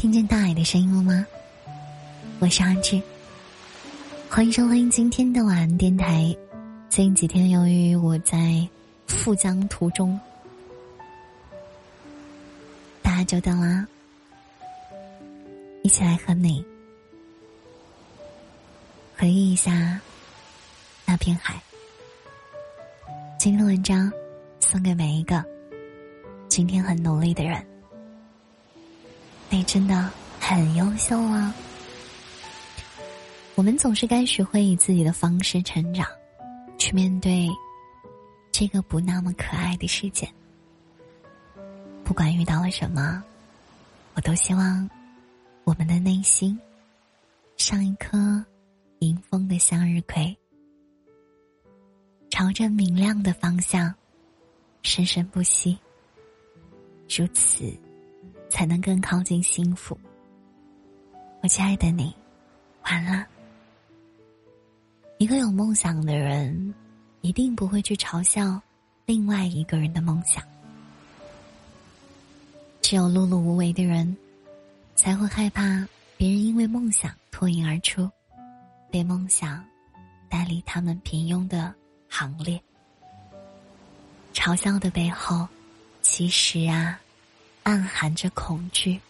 听见大海的声音了吗？我是阿志，欢迎收听今天的晚安电台。最近几天，由于我在富江途中，大家久等啦！一起来和你回忆一下那片海。今天的文章送给每一个今天很努力的人。你真的很优秀啊！我们总是该学会以自己的方式成长，去面对这个不那么可爱的世界。不管遇到了什么，我都希望我们的内心像一颗迎风的向日葵，朝着明亮的方向生生不息。如此。才能更靠近幸福。我亲爱的你，完了。一个有梦想的人，一定不会去嘲笑另外一个人的梦想。只有碌碌无为的人，才会害怕别人因为梦想脱颖而出，被梦想带离他们平庸的行列。嘲笑的背后，其实啊。暗含着恐惧。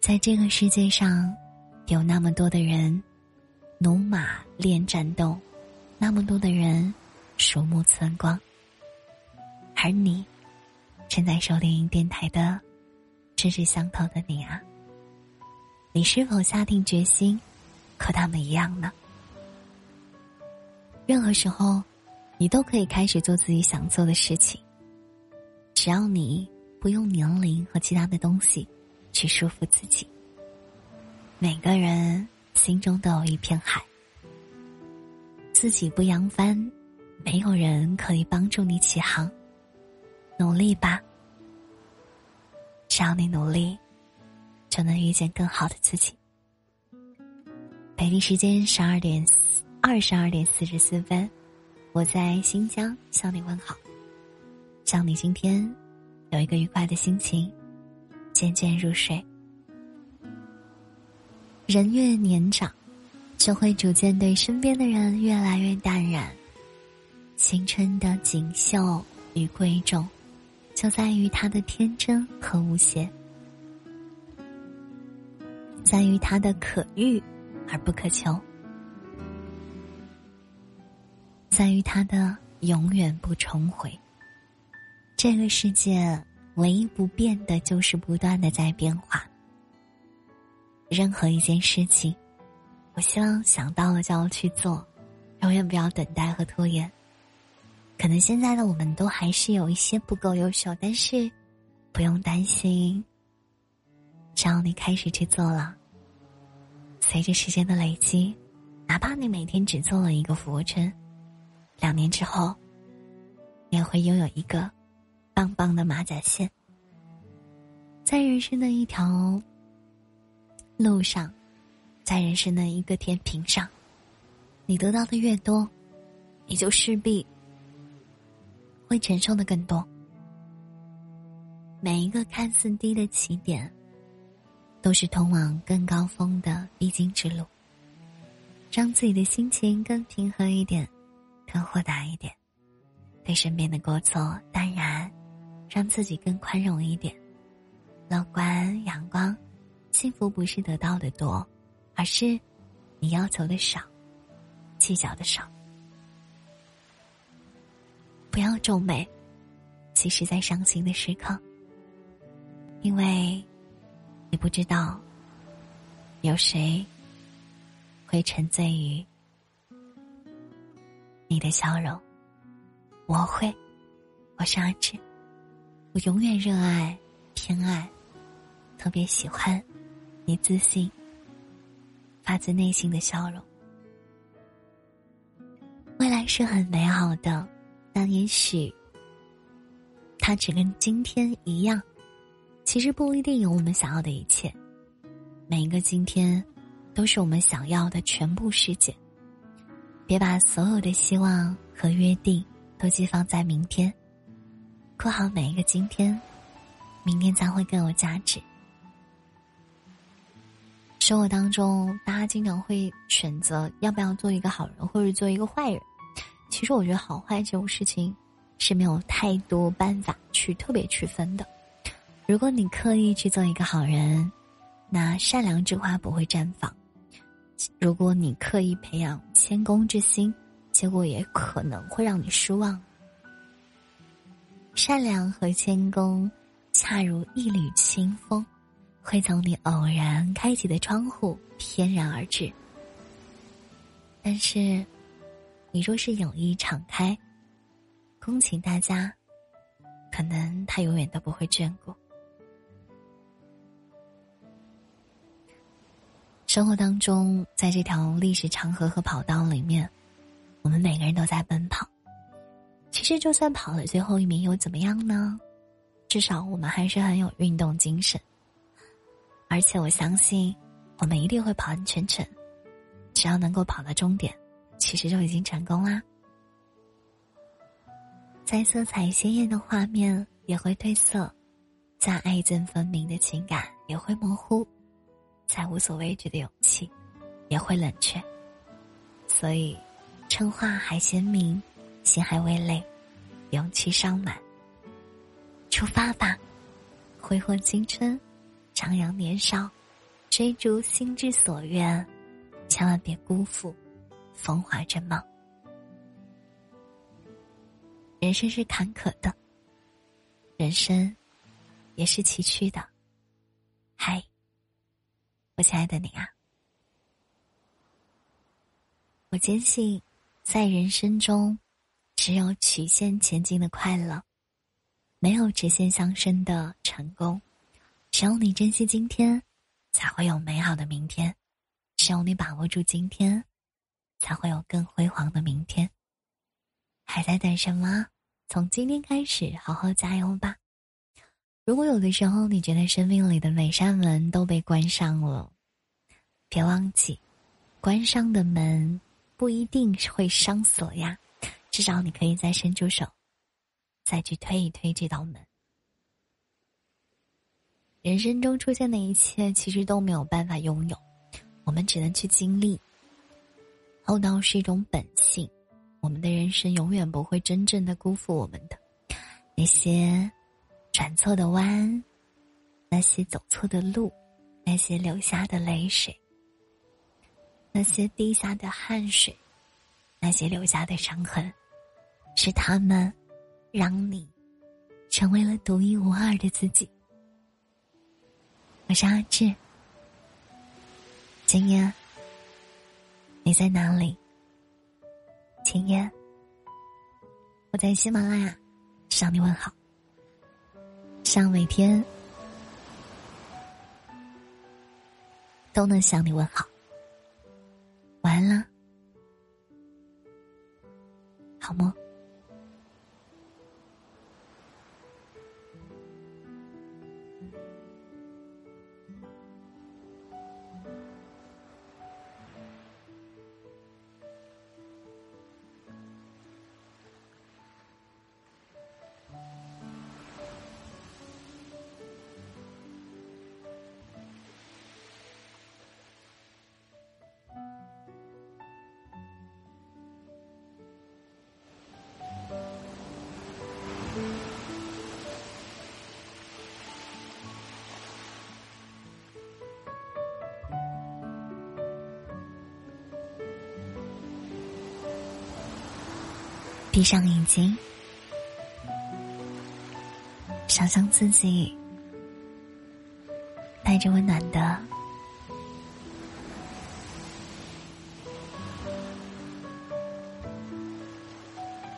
在这个世界上，有那么多的人努马练战斗，那么多的人鼠目寸光，而你正在收听电台的，志志相投的你啊，你是否下定决心和他们一样呢？任何时候，你都可以开始做自己想做的事情，只要你。不用年龄和其他的东西去束缚自己。每个人心中都有一片海，自己不扬帆，没有人可以帮助你起航。努力吧，只要你努力，就能遇见更好的自己。北京时间十二点二十二点四十四分，我在新疆向你问好，向你今天。有一个愉快的心情，渐渐入睡。人越年长，就会逐渐对身边的人越来越淡然。青春的锦绣与贵重，就在于它的天真和无邪，在于它的可遇而不可求，在于它的永远不重回。这个世界唯一不变的就是不断的在变化。任何一件事情，我希望想到了就要去做，永远不要等待和拖延。可能现在的我们都还是有一些不够优秀，但是不用担心，只要你开始去做了，随着时间的累积，哪怕你每天只做了一个俯卧撑，两年之后，你也会拥有一个。棒棒的马甲线，在人生的一条路上，在人生的一个天平上，你得到的越多，你就势必会承受的更多。每一个看似低的起点，都是通往更高峰的必经之路。让自己的心情更平和一点，更豁达一点，对身边的过错淡然。让自己更宽容一点，乐观阳光，幸福不是得到的多，而是你要求的少，计较的少。不要皱眉，其实在伤心的时刻，因为你不知道有谁会沉醉于你的笑容。我会，我是阿志。我永远热爱、偏爱，特别喜欢你自信、发自内心的笑容。未来是很美好的，但也许它只跟今天一样。其实不一定有我们想要的一切。每一个今天，都是我们想要的全部世界。别把所有的希望和约定都寄放在明天。过好每一个今天，明天才会更有价值。生活当中，大家经常会选择要不要做一个好人，或者做一个坏人。其实，我觉得好坏这种事情是没有太多办法去特别区分的。如果你刻意去做一个好人，那善良之花不会绽放；如果你刻意培养谦恭之心，结果也可能会让你失望。善良和谦恭，恰如一缕清风，会从你偶然开启的窗户翩然而至。但是，你若是有意敞开，恭请大家，可能他永远都不会眷顾。生活当中，在这条历史长河和跑道里面，我们每个人都在奔跑。其实，就算跑了最后一名又怎么样呢？至少我们还是很有运动精神。而且，我相信我们一定会跑完全程。只要能够跑到终点，其实就已经成功啦。在色彩鲜艳的画面也会褪色，在爱憎分明的情感也会模糊，在无所畏惧的勇气也会冷却。所以，趁花还鲜明。心还未累，勇气尚满。出发吧，挥霍青春，徜徉年少，追逐心之所愿，千万别辜负风华正茂。人生是坎坷的，人生也是崎岖的。嗨，我亲爱的你啊，我坚信，在人生中。只有曲线前进的快乐，没有直线上升的成功。只有你珍惜今天，才会有美好的明天；只有你把握住今天，才会有更辉煌的明天。还在等什么？从今天开始，好好加油吧！如果有的时候你觉得生命里的每扇门都被关上了，别忘记，关上的门不一定会上锁呀。至少你可以再伸出手，再去推一推这道门。人生中出现的一切，其实都没有办法拥有，我们只能去经历。厚道是一种本性，我们的人生永远不会真正的辜负我们的。那些转错的弯，那些走错的路，那些流下的泪水，那些滴下的汗水，那些留下的伤痕。是他们，让你成为了独一无二的自己。我是阿志，今夜你在哪里？今夜我在喜马拉雅向你问好。上每天都能向你问好。晚安了，好吗。闭上眼睛，想象自己带着温暖的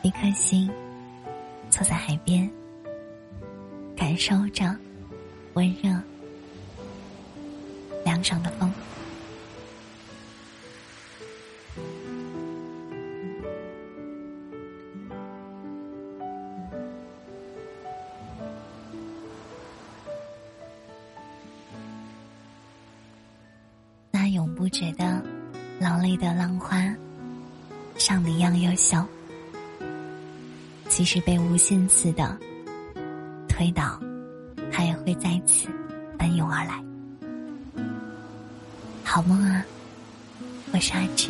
一颗心，坐在海边，感受着温热、凉爽的风。即使被无限次的推倒，它也会再次奔涌而来。好梦啊，我是阿志。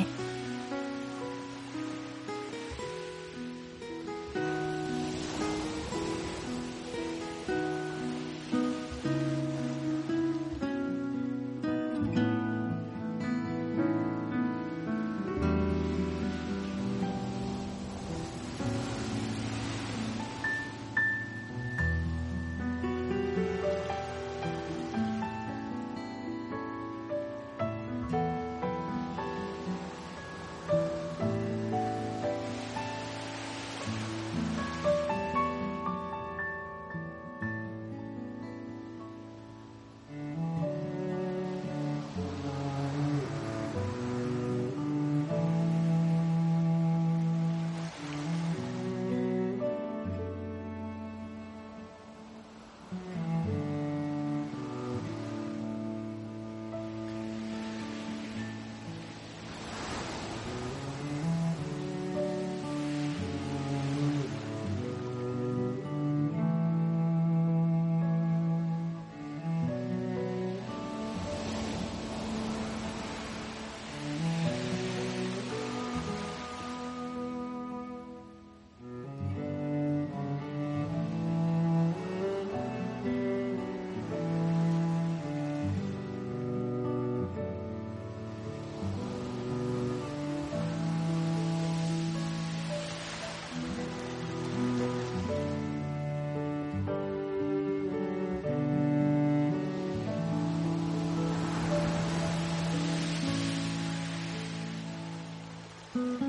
嗯。